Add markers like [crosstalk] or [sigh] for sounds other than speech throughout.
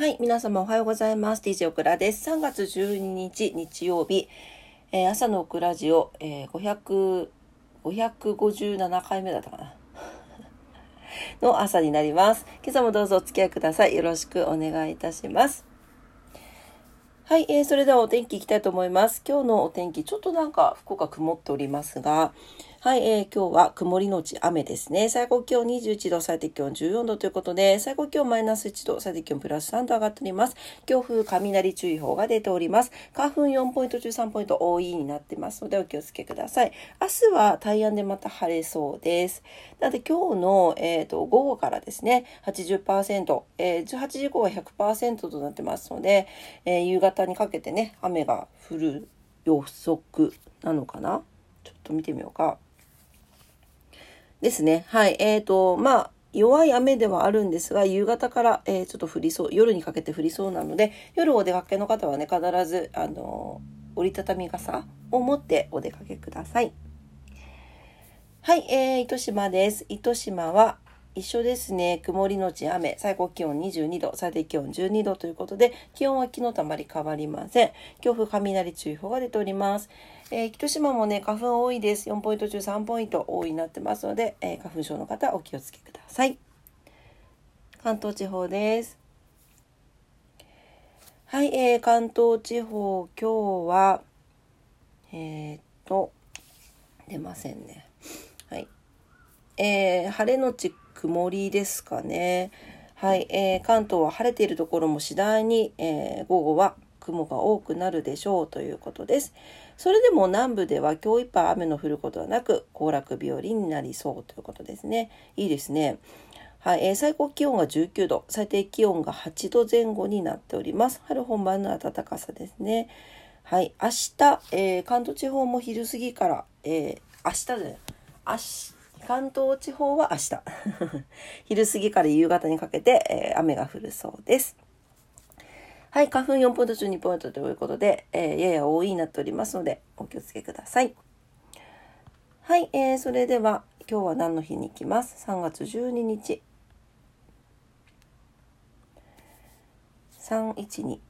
はい、皆様おはようございます。DJ オクラです。3月12日日曜日、えー朝のオクラジオ、えー、500、557回目だったかな。[laughs] の朝になります。今朝もどうぞお付き合いください。よろしくお願いいたします。はい、えー、それではお天気いきたいと思います。今日のお天気、ちょっとなんか福岡曇っておりますが、はい、えー、今日は曇りのち雨ですね。最高気温21度、最低気温14度ということで、最高気温マイナス1度、最低気温プラス3度上がっております。強風、雷注意報が出ております。花粉4ポイント中3ポイント多いになってますのでお気をつけください。明日は大安でまた晴れそうです。なので今日の、えー、と午後からですね、80%、えー、18時以降は100%となってますので、えー夕方にかけてね、雨が降る予測なのかな？ちょっと見てみようか。ですね。はい。えっ、と、まあ、弱い雨ではあるんですが、夕方から、えーちょっと降りそう、夜にかけて降りそうなので、夜お出かけの方はね、必ず、あの折りたたみ傘を持ってお出かけください。はい、えー、糸島です。糸島は一緒ですね。曇りのち雨、最高気温22度、最低気温12度ということで、気温は昨日とあまり変わりません。強風雷注意報が出ております。えー、糸島もね、花粉多いです。4ポイント中3ポイント多いになってますので、えー花粉症の方お気をつけください。関東地方です。はい、えー、関東地方、今日は、えー、っと、出ませんね。はい。えー晴れのち曇りですかね。はい、えー関東は晴れているところも次第に、えー午後は雲が多くなるでしょうということです。それでも南部では今日いっぱい雨の降ることはなく行楽日和になりそうということですね。いいですね。はい、えー最高気温が19度、最低気温が8度前後になっております。春本番の暖かさですね。はい、明日、えー関東地方も昼過ぎから、えー明日で、明日、関東地方は明日。[laughs] 昼過ぎから夕方にかけて、えー雨が降るそうです。はい、花粉4ポイント中2ポイントということで、えーやや多いになっておりますので、お気をつけください。はい、えーそれでは、今日は何の日に行きます ?3 月12日。312。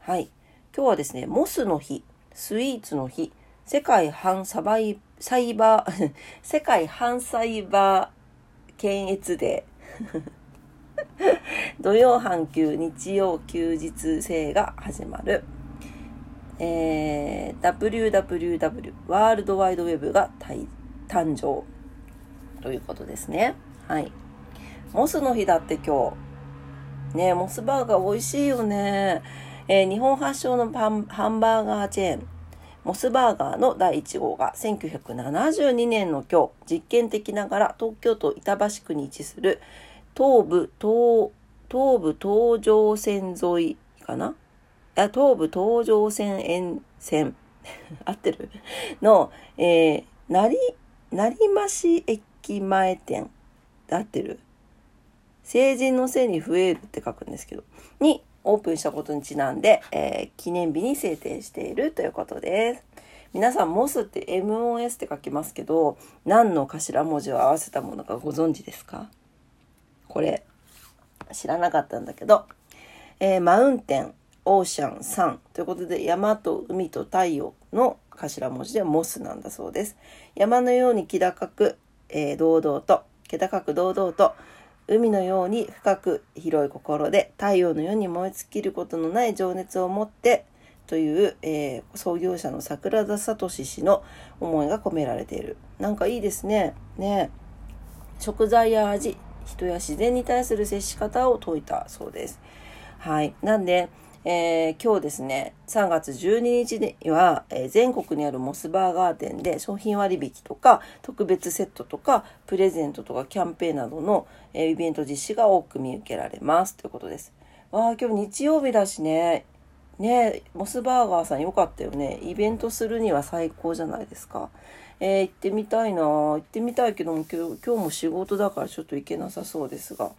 はい。今日はですね、モスの日、スイーツの日、世界反サバイサイバー、[laughs] 世界反サイバー検閲デー。[laughs] 土曜半休、日曜休日制が始まる。えー、www ワールドワイドウェブが誕生ということですね。はい。モスの日だって今日。ねモスバーガー美味しいよね。えー日本発祥のハンバーガーチェーン、モスバーガーの第1号が1972年の今日、実験的ながら東京都板橋区に位置する東部東、東部東上線沿いかな？あ東部東上線沿線。[laughs] 合ってる？[laughs] の、えー、成、成増駅前店。合ってる？成人のせいに増えるって書くんですけど、にオープンしたことにちなんで、えー記念日に制定しているということです。皆さん、モスって MOS って書きますけど、何の頭文字を合わせたものかご存知ですか？これ、知らなかったんだけど、えーマウンテン、オーシャン、サンということで山と海と太陽の頭文字でモスなんだそうです。山のように気高く、えー堂々と、気高く堂々と、海のように深く広い心で太陽のように燃え尽きることのない情熱を持ってという、えー創業者の桜田聡氏の思いが込められている。なんかいいですね。ね食材や味、人や自然に対する接し方を説いたそうです。はい。なんで、えー今日ですね、3月12日には、えー全国にあるモスバーガー店で商品割引とか特別セットとかプレゼントとかキャンペーンなどの、えーイベント実施が多く見受けられますということです。わあ、今日日曜日だしね。ねモスバーガーさんよかったよね。イベントするには最高じゃないですか。えー行ってみたいな。行ってみたいけども今日も仕事だからちょっと行けなさそうですが。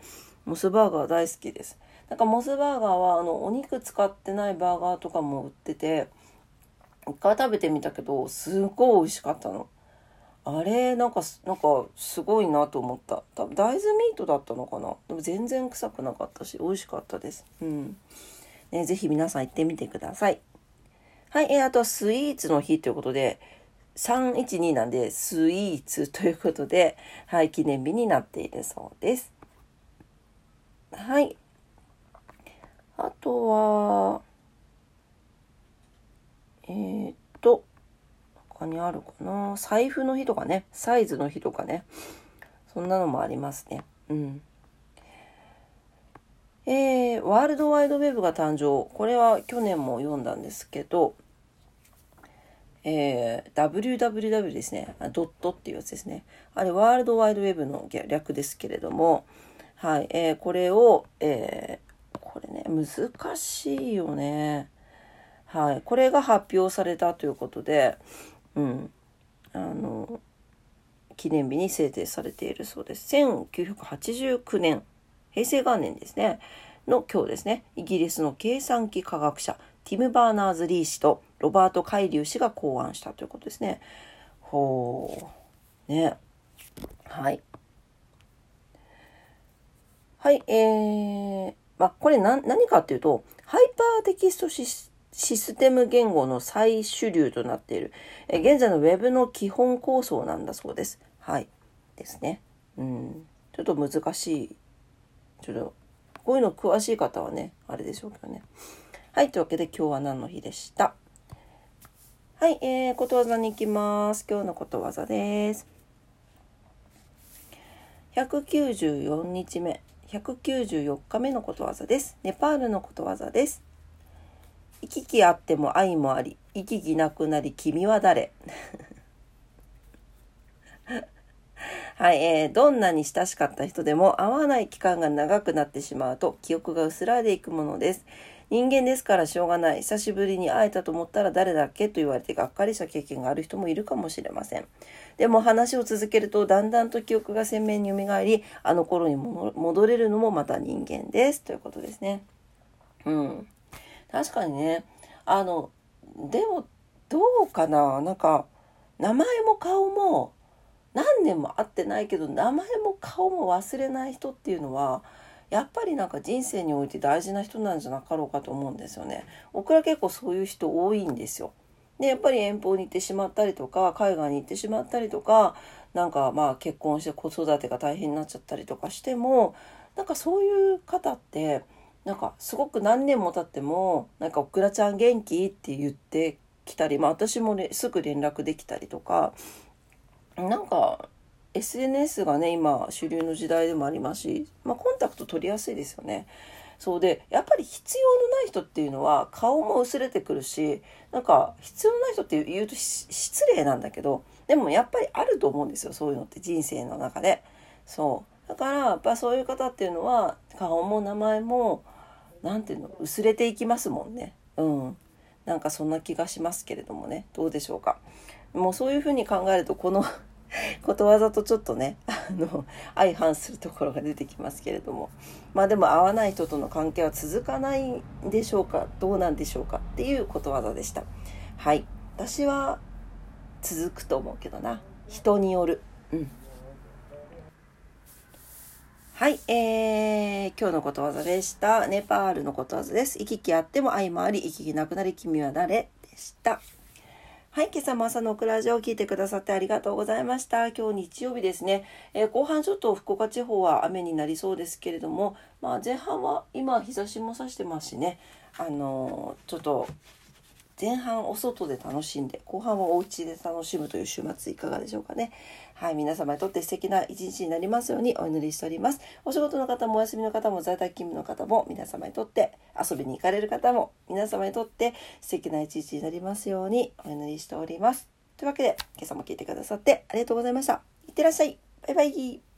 モスバーガー大好きです。なんかモスバーガーはあのお肉使ってないバーガーとかも売ってて一回食べてみたけどすっごい美味しかったの。あれなんかなんかすごいなと思った。多分大豆ミートだったのかな。でも全然臭くなかったし美味しかったです。うん。ねぜひ皆さん行ってみてください。はい、えー、あとはスイーツの日ということで312なんでスイーツということではい記念日になっているそうです。はい。あとはえー、っと他にあるかな？財布の日とかね。サイズの日とかね。そんなのもありますね。うん。えー、ワールドワイドウェブが誕生これは去年も読んだんですけどえー、www ですね。ドットっていうやつですね。あれ、ワールドワイドウェブの略ですけれども、はい、えー、これを、えー、これね、難しいよね。はい、これが発表されたということで、うん、あの、記念日に制定されているそうです。1989年、平成元年ですね、の今日ですね、イギリスの計算機科学者、ティム・バーナーズ・リー氏とロバート・カイリュウ氏が考案したということですね。ほう。ね。はい。はい、えー、まあ、これ何何かっていうと、ハイパーテキストシステム言語の最主流となっている、え現在の Web の基本構想なんだそうです。はい。ですね。うん。ちょっと難しい。ちょっと、こういうの詳しい方はね、あれでしょうけどね。はい、というわけで今日は何の日でした？はい、えー、ことわざに行きます。今日のことわざです。194日目、194日目のことわざです。ネパールのことわざです。行き来あっても愛もあり、行き来なくなり君は誰？はい、えー、どんなに親しかった人でも会わない期間が長くなってしまうと記憶が薄らいでいくものです。人間ですからしょうがない。久しぶりに会えたと思ったら誰だっけと言われてがっかりした経験がある人もいるかもしれません。でも話を続けるとだんだんと記憶が鮮明に蘇り、あの頃に戻れるのもまた人間です。ということですね。うん。確かにね、あの、でもどうかななんか、名前も顔も何年も会ってないけど名前も顔も忘れない人っていうのはやっぱりなんか人生において大事な人なんじゃなかろうかと思うんですよね。僕ら結構そういう人多いんですよ。でやっぱり遠方に行ってしまったりとか海外に行ってしまったりとかなんかまあ結婚して子育てが大変になっちゃったりとかしてもなんかそういう方ってなんかすごく何年も経ってもなんか「おくらちゃん元気?」って言ってきたり、まあ、私も、ね、すぐ連絡できたりとかなんか SNS がね今主流の時代でもありますし、まあ、コンタクト取りやすいですよね。そうでやっぱり必要のない人っていうのは顔も薄れてくるしなんか必要のない人って言うと失礼なんだけどでもやっぱりあると思うんですよそういうのって人生の中で。そうだからやっぱそういう方っていうのは顔も名前も何ていうの薄れていきますもんね。うんなんかそんな気がしますけれどもねどうでしょうか。もうそういうふうに考えるとこの [laughs] ことわざとちょっとねあの相反するところが出てきますけれども。まあでも合わない人との関係は続かないんでしょうかどうなんでしょうかっていうことわざでした。はい。私は続くと思うけどな。人による。うん。はい、えー、今日のことわざでした。ネパールのことわざです。行き来あっても愛もあり、行き来なくなり君は誰？でした。はい、今朝も朝のクラジオを聞いてくださってありがとうございました。今日日曜日ですね。えー、後半ちょっと福岡地方は雨になりそうですけれども、まあ前半は今日差しもさしてますしね、あのー、ちょっと前半お外で楽しんで後半はお家で楽しむという週末いかがでしょうかねはい皆様にとって素敵な一日になりますようにお祈りしております。お仕事の方もお休みの方も在宅勤務の方も皆様にとって遊びに行かれる方も皆様にとって素敵な一日になりますようにお祈りしております。というわけで今朝も聞いてくださってありがとうございました。いってらっしゃい。バイバイ。